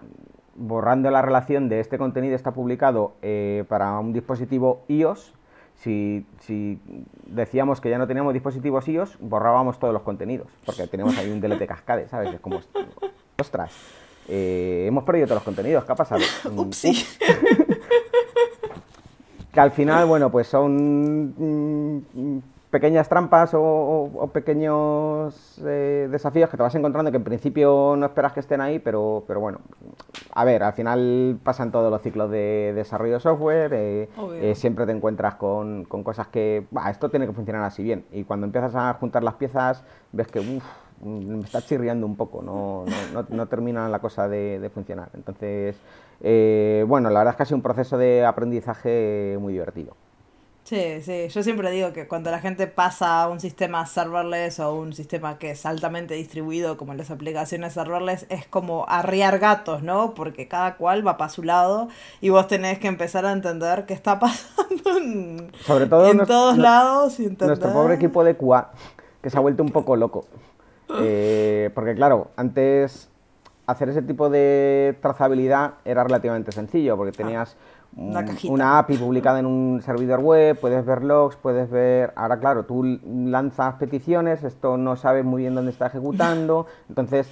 borrando la relación de este contenido está publicado eh, para un dispositivo iOS si, si, decíamos que ya no teníamos dispositivos iOS, borrábamos todos los contenidos, porque tenemos ahí un delete cascade, ¿sabes? Es como, ostras, eh, hemos perdido todos los contenidos, ¿qué ha pasado? Upsi. que al final, bueno, pues son mm, pequeñas trampas o, pequeños eh, desafíos que te vas encontrando que en principio no esperas que estén ahí, pero, pero bueno, a ver, al final pasan todos los ciclos de desarrollo de software, eh, eh, siempre te encuentras con, cosas que, esto tiene que funcionar así bien, y cuando empiezas a juntar las piezas ves que, uff, me está chirriando un poco, no, no, termina la cosa de, funcionar. Entonces, bueno, la verdad es que ha sido un proceso de aprendizaje muy divertido. Sí, sí, yo siempre digo que cuando la gente pasa a un sistema serverless o un sistema que es altamente distribuido como las aplicaciones serverless, es como arriar gatos, ¿no? Porque cada cual va para su lado y vos tenés que empezar a entender qué está pasando en, Sobre todo en todos lados. Y Nuestro pobre equipo de QA, que se ha vuelto un poco loco. Eh, porque claro, antes hacer ese tipo de trazabilidad era relativamente sencillo, porque tenías una, API publicada en un servidor web, puedes ver logs, puedes ver... Ahora, claro, tú lanzas peticiones, esto no sabes muy bien dónde está ejecutando, entonces,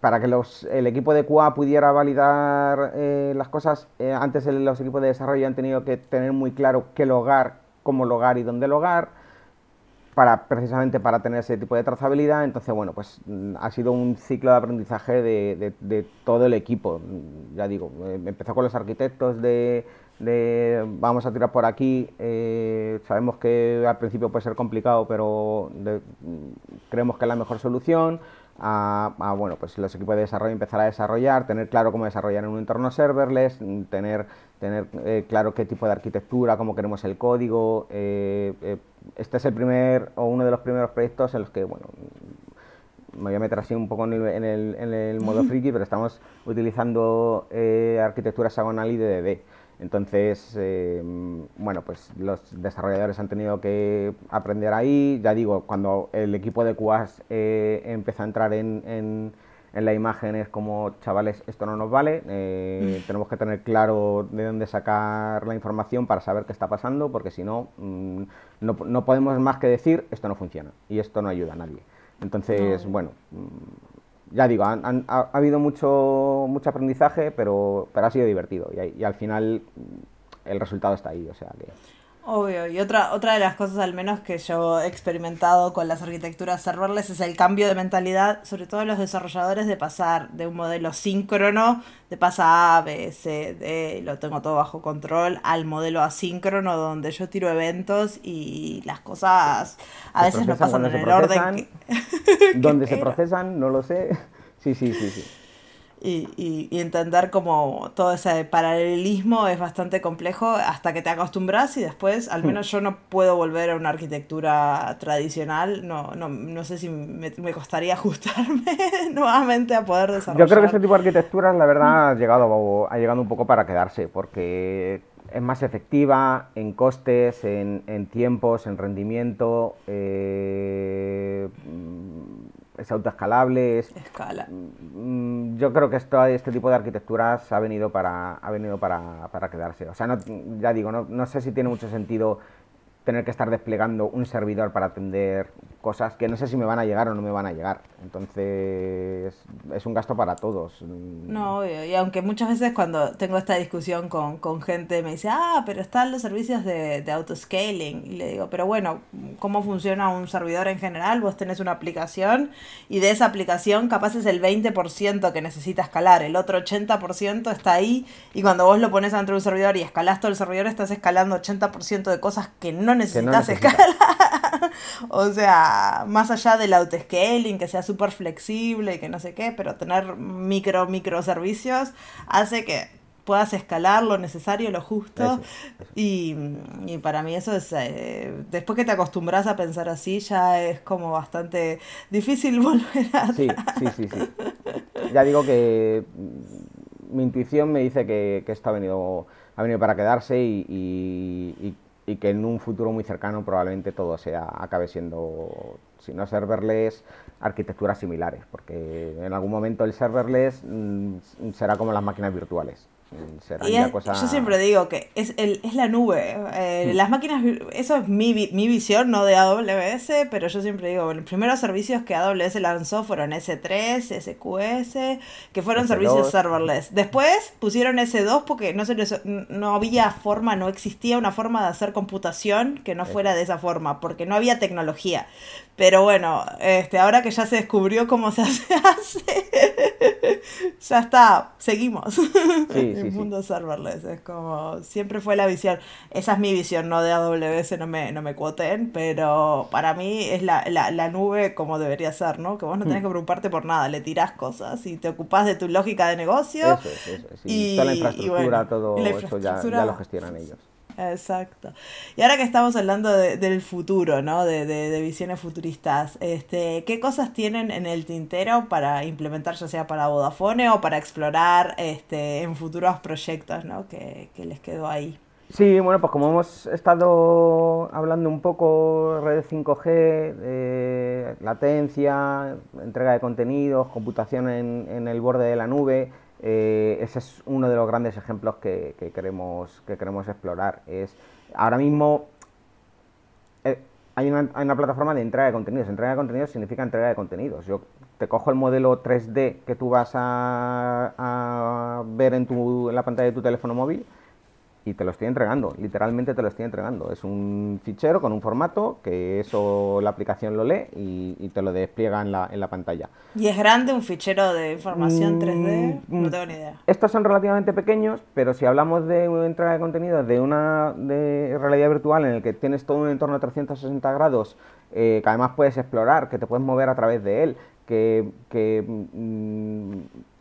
para que los, el equipo de QA pudiera validar eh, las cosas, eh, antes los equipos de desarrollo han tenido que tener muy claro qué logar, cómo logar y dónde logar. Para precisamente para tener ese tipo de trazabilidad. Entonces, bueno, pues mm, ha sido un ciclo de aprendizaje de, todo el equipo. Ya digo, eh, empezó con los arquitectos de, vamos a tirar por aquí. Eh, sabemos que al principio puede ser complicado, pero mm, creemos que es la mejor solución. A, bueno, pues los equipos de desarrollo empezar a desarrollar, tener claro cómo desarrollar en un entorno serverless, tener, tener eh, claro qué tipo de arquitectura, cómo queremos el código, este es el primer o uno de los primeros proyectos en los que, bueno, me voy a meter así un poco en el, modo friki, pero estamos utilizando eh, arquitectura hexagonal y DDD. Entonces, eh, bueno, pues los desarrolladores han tenido que aprender ahí. Ya digo, cuando el equipo de QAS eh, empezó a entrar en en la imagen es como, chavales, esto no nos vale, eh, mm. tenemos que tener claro de dónde sacar la información para saber qué está pasando, porque si no, mm, no, podemos más que decir, esto no funciona y esto no ayuda a nadie. Entonces, bueno, mm, ya digo, ha, habido mucho, mucho aprendizaje, pero, pero ha sido divertido. Y, y al final el resultado está ahí, o sea que... Obvio, y otra, otra de las cosas al menos que yo he experimentado con las arquitecturas serverless es el cambio de mentalidad, sobre todo los desarrolladores, de pasar de un modelo síncrono, de pasar A, B, C, D, lo tengo todo bajo control, al modelo asíncrono donde yo tiro eventos y las cosas a veces no pasan en el orden. donde se procesan, no lo sé. Sí, sí, sí, sí y, y, entender como todo ese paralelismo es bastante complejo hasta que te acostumbras y después, al hmm. menos yo no puedo volver a una arquitectura tradicional, no, no, no sé si me, me costaría ajustarme nuevamente a poder desarrollar. Yo creo que ese tipo de arquitectura, la verdad, ha llegado, ha llegado un poco para quedarse, porque es más efectiva en costes, en, en tiempos, en rendimiento. Eh, es autoescalable, es... Escala. Mm, yo creo que esto, este tipo de arquitecturas ha venido para, ha venido para, para quedarse. O sea, no, ya digo, no, no sé si tiene mucho sentido tener que estar desplegando un servidor para atender cosas que no sé si me van a llegar o no me van a llegar. Entonces, es un gasto para todos. No, y aunque muchas veces cuando tengo esta discusión con, con gente me dice, ah, pero están los servicios de, de autoscaling. Y le digo, pero bueno, ¿cómo funciona un servidor en general? Vos tenés una aplicación y de esa aplicación capaz es el 20% que necesita escalar, el otro 80% está ahí y cuando vos lo pones dentro de un servidor y escalás todo el servidor, estás escalando 80% de cosas que no necesitas escalar. o sea, más allá del autoscaling, que sea súper flexible y que no sé qué, pero tener micro, micro servicios hace que puedas escalar lo necesario, lo justo. Y, y, para mí eso es, eh, después que te acostumbras a pensar así, ya es como bastante difícil volver a... Sí, sí, sí, sí. Ya digo que mi intuición me dice que, esto ha venido, ha venido para quedarse y y que en un futuro muy cercano probablemente todo sea acabe siendo, si no serverless, arquitecturas similares, porque en algún momento el serverless mm, será como las máquinas virtuales. Yo siempre digo que es, el, es la nube. Eh, las máquinas, eso es mi, mi visión, no de AWS, pero yo siempre digo, los primeros servicios que AWS lanzó fueron S3, SQS, que fueron servicios serverless. Después pusieron S2 porque no, se no había forma, no existía una forma de hacer computación que no fuera de esa forma, porque no había tecnología. Pero bueno, este, ahora que ya se descubrió cómo se hace, ya está, seguimos. Sí, el mundo serverless, es como, siempre fue la visión, esa es mi visión, no de AWS, no me, no me cuoten, pero para mí es la, la, la nube como debería ser, ¿no? Que vos no tenés que preocuparte por nada, le tirás cosas y te ocupás de tu lógica de negocio. Eso Y, toda la infraestructura, todo eso ya, ya lo gestionan ellos. Exacto. Y ahora que estamos hablando del futuro, ¿no? De, de, visiones futuristas, este, ¿qué cosas tienen en el tintero para implementar, ya sea para Vodafone o para explorar este, en futuros proyectos, ¿no? Que, les quedó ahí. Sí, bueno, pues como hemos estado hablando un poco red 5G, latencia, entrega de contenidos, computación en, en el borde de la nube, eh, ese es uno de los grandes ejemplos que, queremos, que queremos explorar. Es, ahora mismo eh, hay, una, hay, una, plataforma de entrega de contenidos. Entrega de contenidos significa entrega de contenidos. Yo te cojo el modelo 3D que tú vas a, ver en, tu, en la pantalla de tu teléfono móvil y te lo estoy entregando, literalmente te lo estoy entregando. Es un fichero con un formato que eso la aplicación lo lee y, te lo despliega en la, en la, pantalla. ¿Y es grande un fichero de información 3D? Mm, no tengo ni idea. Estos son relativamente pequeños, pero si hablamos de una entrega de contenido de una de realidad virtual en el que tienes todo un entorno de 360 grados, eh, que además puedes explorar, que te puedes mover a través de él, que, que mm,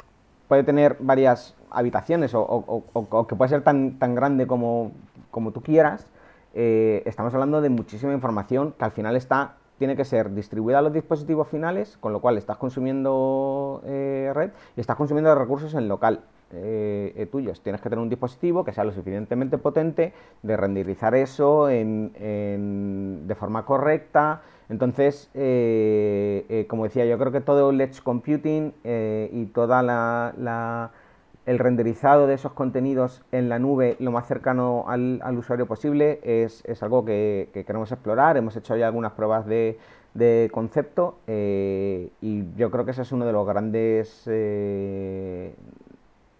puede tener varias habitaciones o, que puede ser tan, tan grande como, como tú quieras, eh, estamos hablando de muchísima información que al final está tiene que ser distribuida a los dispositivos finales, con lo cual estás consumiendo eh, red y estás consumiendo recursos en local eh, tuyos. Tienes que tener un dispositivo que sea lo suficientemente potente de renderizar eso en, de forma correcta, entonces, eh, eh, como decía, yo creo que todo el edge computing eh, y toda la, el renderizado de esos contenidos en la nube lo más cercano al, usuario posible es, algo que, queremos explorar. Hemos hecho ya algunas pruebas de, concepto y yo creo que ese es uno de los grandes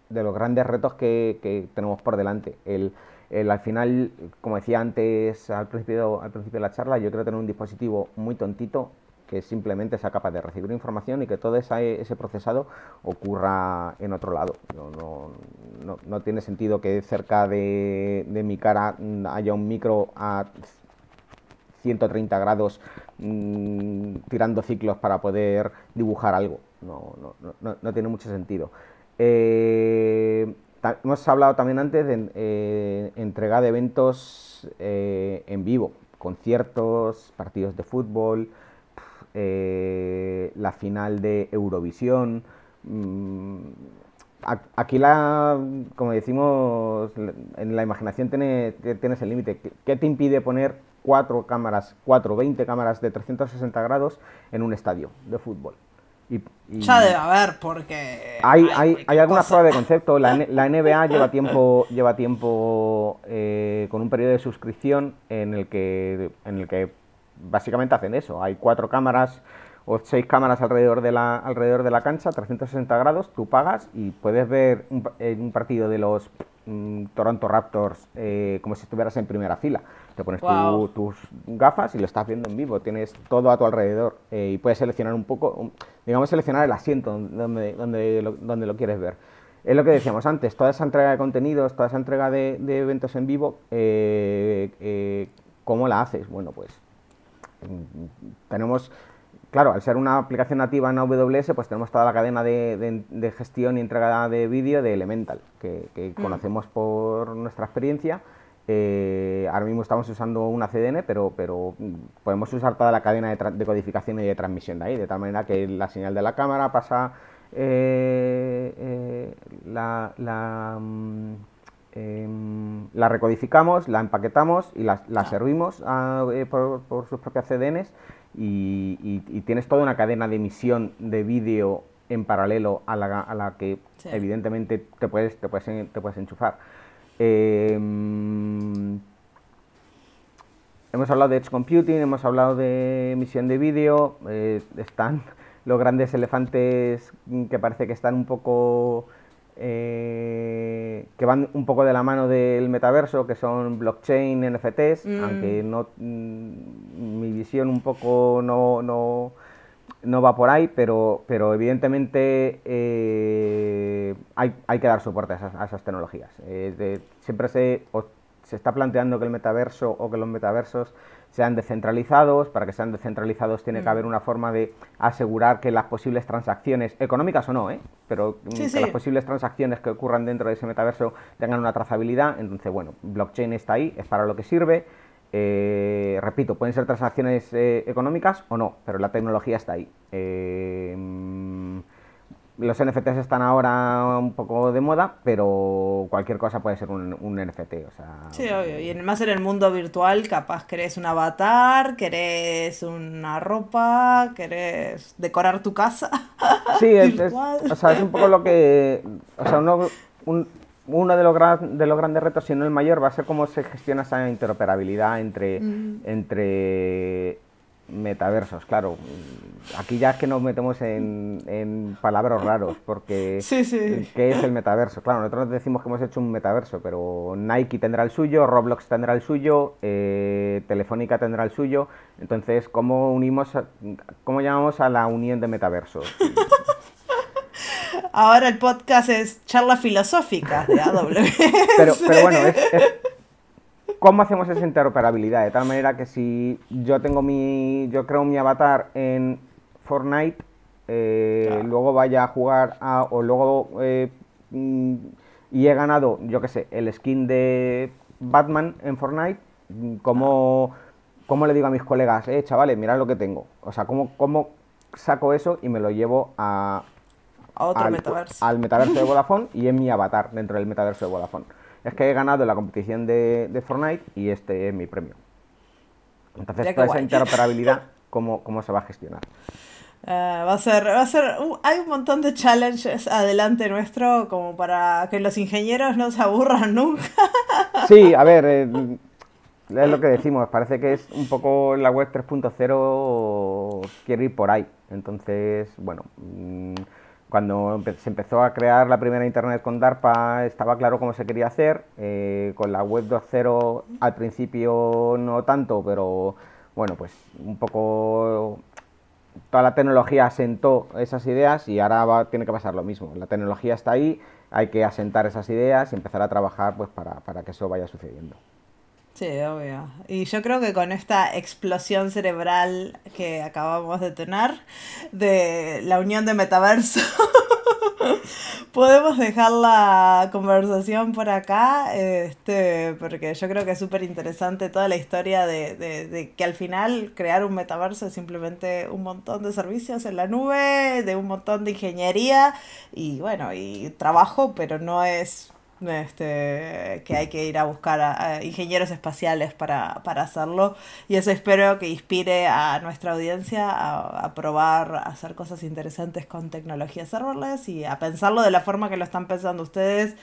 de los grandes retos que, que tenemos por delante. El, al final, como decía antes al principio, al principio de la charla, yo quiero tener un dispositivo muy tontito que simplemente sea capaz de recibir información y que todo ese, procesado ocurra en otro lado. No, tiene sentido que cerca de, mi cara haya un micro a 130 grados mm, tirando ciclos para poder dibujar algo. No, tiene mucho sentido. Eh, hemos hablado también antes de eh, entrega de eventos eh, en vivo, conciertos, partidos de fútbol, eh, la final de Eurovisión. Mm, aquí, la, como decimos, en la imaginación tienes, tienes el límite. ¿Qué te impide poner cuatro cámaras, cuatro, 20 cámaras de 360 grados en un estadio de fútbol? Ya debe haber, porque. Hay, hay, hay algunas pruebas de concepto. La, la, NBA lleva tiempo, lleva tiempo eh, con un periodo de suscripción en el, que, en el que básicamente hacen eso. Hay cuatro cámaras o seis cámaras alrededor de la, alrededor de la cancha, 360 grados, tú pagas y puedes ver un, un partido de los mm, Toronto Raptors eh, como si estuvieras en primera fila. Te pones tus gafas y lo estás viendo en vivo, tienes todo a tu alrededor eh, y puedes seleccionar un poco, digamos, seleccionar el asiento donde, donde, lo, donde lo quieres ver. Es lo que decíamos antes, toda esa entrega de contenidos, toda esa entrega de, eventos en vivo, eh, ¿cómo la haces? Bueno, pues mm, tenemos claro, al ser una aplicación nativa en AWS, pues tenemos toda la cadena de, gestión y entrega de vídeo de Elemental, que, mm. conocemos por nuestra experiencia. Eh, ahora mismo estamos usando una CDN, pero, pero podemos usar toda la cadena de, codificación y de transmisión de ahí, de tal manera que la señal de la cámara pasa eh, eh, la, mm, em, la, recodificamos, la empaquetamos y la, ah. servimos ah, por, por, sus propias CDNs y, tienes toda una cadena de emisión de vídeo en paralelo a la, a la que evidentemente te puedes, te puedes, te puedes enchufar. Em, hemos hablado de Edge Computing, hemos hablado de emisión de vídeo, eh, están los grandes elefantes que parece que están un poco eh, que van un poco de la mano del metaverso, que son blockchain, NFTs, mm. aunque no mm, mi visión un poco no, no, no va por ahí, pero, pero evidentemente eh, hay, hay, que dar soporte a esas, tecnologías. siempre se, se está planteando que el metaverso o que los metaversos sean descentralizados. Para que sean descentralizados tiene que mm. haber una forma de asegurar que las posibles transacciones, económicas o no, ¿eh? pero mm, que las posibles transacciones que ocurran dentro de ese metaverso tengan una trazabilidad. Entonces, bueno, blockchain está ahí, es para lo que sirve. Eh, repito, pueden ser transacciones eh, económicas o no, pero la tecnología está ahí. Eh, los NFTs están ahora un poco de moda, pero cualquier cosa puede ser un, NFT. O sea, sí, obvio. Y más en el mundo virtual, capaz querés un avatar, querés una ropa, querés decorar tu casa. Sí, es, o sea, es un poco lo que. O sea, uno, uno de, los de los grandes retos, si no el mayor, va a ser cómo se gestiona esa interoperabilidad entre, mm. entre Metaversos, claro. Aquí ya es que nos metemos en, en palabras raros, porque sí, sí. ¿qué es el metaverso? Claro, nosotros decimos que hemos hecho un metaverso, pero Nike tendrá el suyo, Roblox tendrá el suyo, eh, Telefónica tendrá el suyo. Entonces, ¿cómo unimos, cómo llamamos a la unión de metaversos? Ahora el podcast es charla filosófica de AWS. pero, pero bueno, es ¿Cómo hacemos esa interoperabilidad? De tal manera que si yo tengo mi. yo creo mi avatar en Fortnite, eh, luego vaya a jugar a. o luego. Eh, mm, y he ganado, yo qué sé, el skin de Batman en Fortnite, ¿cómo, le digo a mis colegas, eh, chavales, mirad lo que tengo? O sea, ¿cómo, cómo saco eso y me lo llevo a. A otro metaverso. Al metaverso de Vodafone y en mi avatar dentro del metaverso de Vodafone es que he ganado la competición de, Fortnite y este es mi premio. Entonces, toda esa interoperabilidad, ¿cómo, ¿cómo se va a gestionar? Eh, va a ser, va a ser, hay un montón de challenges adelante nuestro como para que los ingenieros no se aburran nunca. Sí, a ver, eh, es lo que decimos, parece que es un poco la web 3.0 quiere ir por ahí. Entonces, bueno, mm, cuando se empezó a crear la primera Internet con DARPA estaba claro cómo se quería hacer, eh, con la web 2.0 al principio no tanto, pero bueno, pues un poco toda la tecnología asentó esas ideas y ahora tiene que pasar lo mismo. La tecnología está ahí, hay que asentar esas ideas y empezar a trabajar pues para, para que eso vaya sucediendo. Sí, obvio. Y yo creo que con esta explosión cerebral que acabamos de tener, de la unión de metaverso, podemos dejar la conversación por acá, este, porque yo creo que es súper interesante toda la historia de, de, de, que al final crear un metaverso es simplemente un montón de servicios en la nube, de un montón de ingeniería y bueno, y trabajo, pero no es este, que hay que ir a buscar a, ingenieros espaciales para, hacerlo. Y eso espero que inspire a nuestra audiencia a, probar, a hacer cosas interesantes con tecnología serverless y a pensarlo de la forma que lo están pensando ustedes,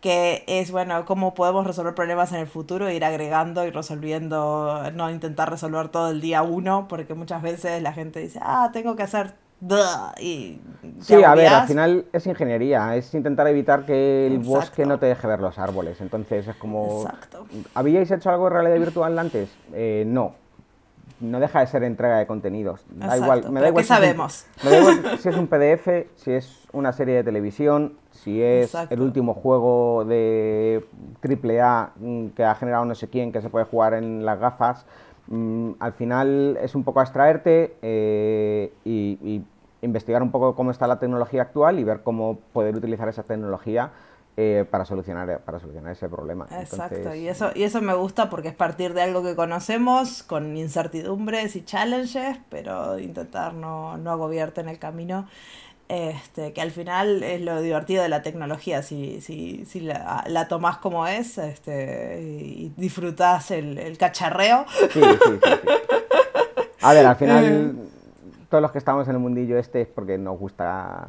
que es, bueno, cómo podemos resolver problemas en el futuro, ir agregando y resolviendo, no intentar resolver todo el día uno, porque muchas veces la gente dice, ah, tengo que hacer y sí, a ver, al final es ingeniería, es intentar evitar que el bosque no te deje ver los árboles. Entonces es como... Exacto. ¿Habíais hecho algo de realidad virtual antes? Eh, no. No deja de ser entrega de contenidos. Da igual, me da igual. ¿Qué sabemos? me da igual si es un PDF, si es una serie de televisión, si es el último juego de AAA mm, que ha generado no sé quién que se puede jugar en las gafas. Mm, al final es un poco abstraerte eh, y, investigar un poco cómo está la tecnología actual y ver cómo poder utilizar esa tecnología eh, para, solucionar, para solucionar ese problema. Exacto, y, eso, y eso me gusta porque es partir de algo que conocemos, con incertidumbres y challenges, pero intentar no, no agobiarte en el camino este, que al final es lo divertido de la tecnología, si, si, si la, la tomás como es este, y disfrutás el, el cacharreo. Sí, sí, sí, A ver, al final eh. todos los que estamos en el mundillo este es porque nos gusta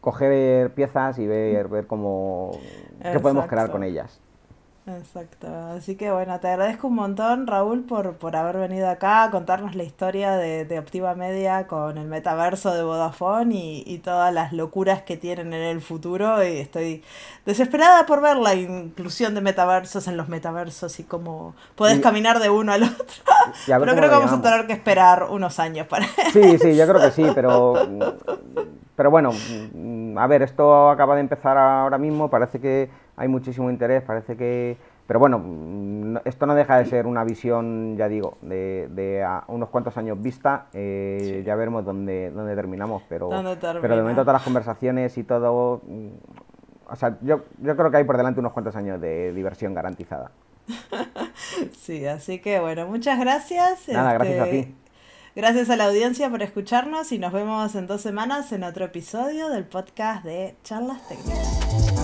coger piezas y ver, ver cómo qué podemos crear con ellas. Exacto, así que bueno, te agradezco un montón Raúl por, por haber venido acá a contarnos la historia de, de Optiva Media con el metaverso de Vodafone y, y, todas las locuras que tienen en el futuro. Y estoy desesperada por ver la inclusión de metaversos en los metaversos y cómo puedes caminar de uno al otro. pero creo que vamos a tener que esperar unos años para Sí, sí, yo creo que sí, pero pero bueno, a ver, esto acaba de empezar ahora mismo, parece que hay muchísimo interés, parece que... Pero bueno, esto no deja de ser una visión, ya digo, de, unos cuantos años vista. Eh, ya veremos dónde, dónde terminamos, pero, pero de momento todas las conversaciones y todo... O sea, yo, yo creo que hay por delante unos cuantos años de diversión garantizada. sí, así que bueno, muchas gracias. Nada, gracias a este, ti. Gracias a la audiencia por escucharnos y nos vemos en dos semanas en otro episodio del podcast de Charlas Técnicas.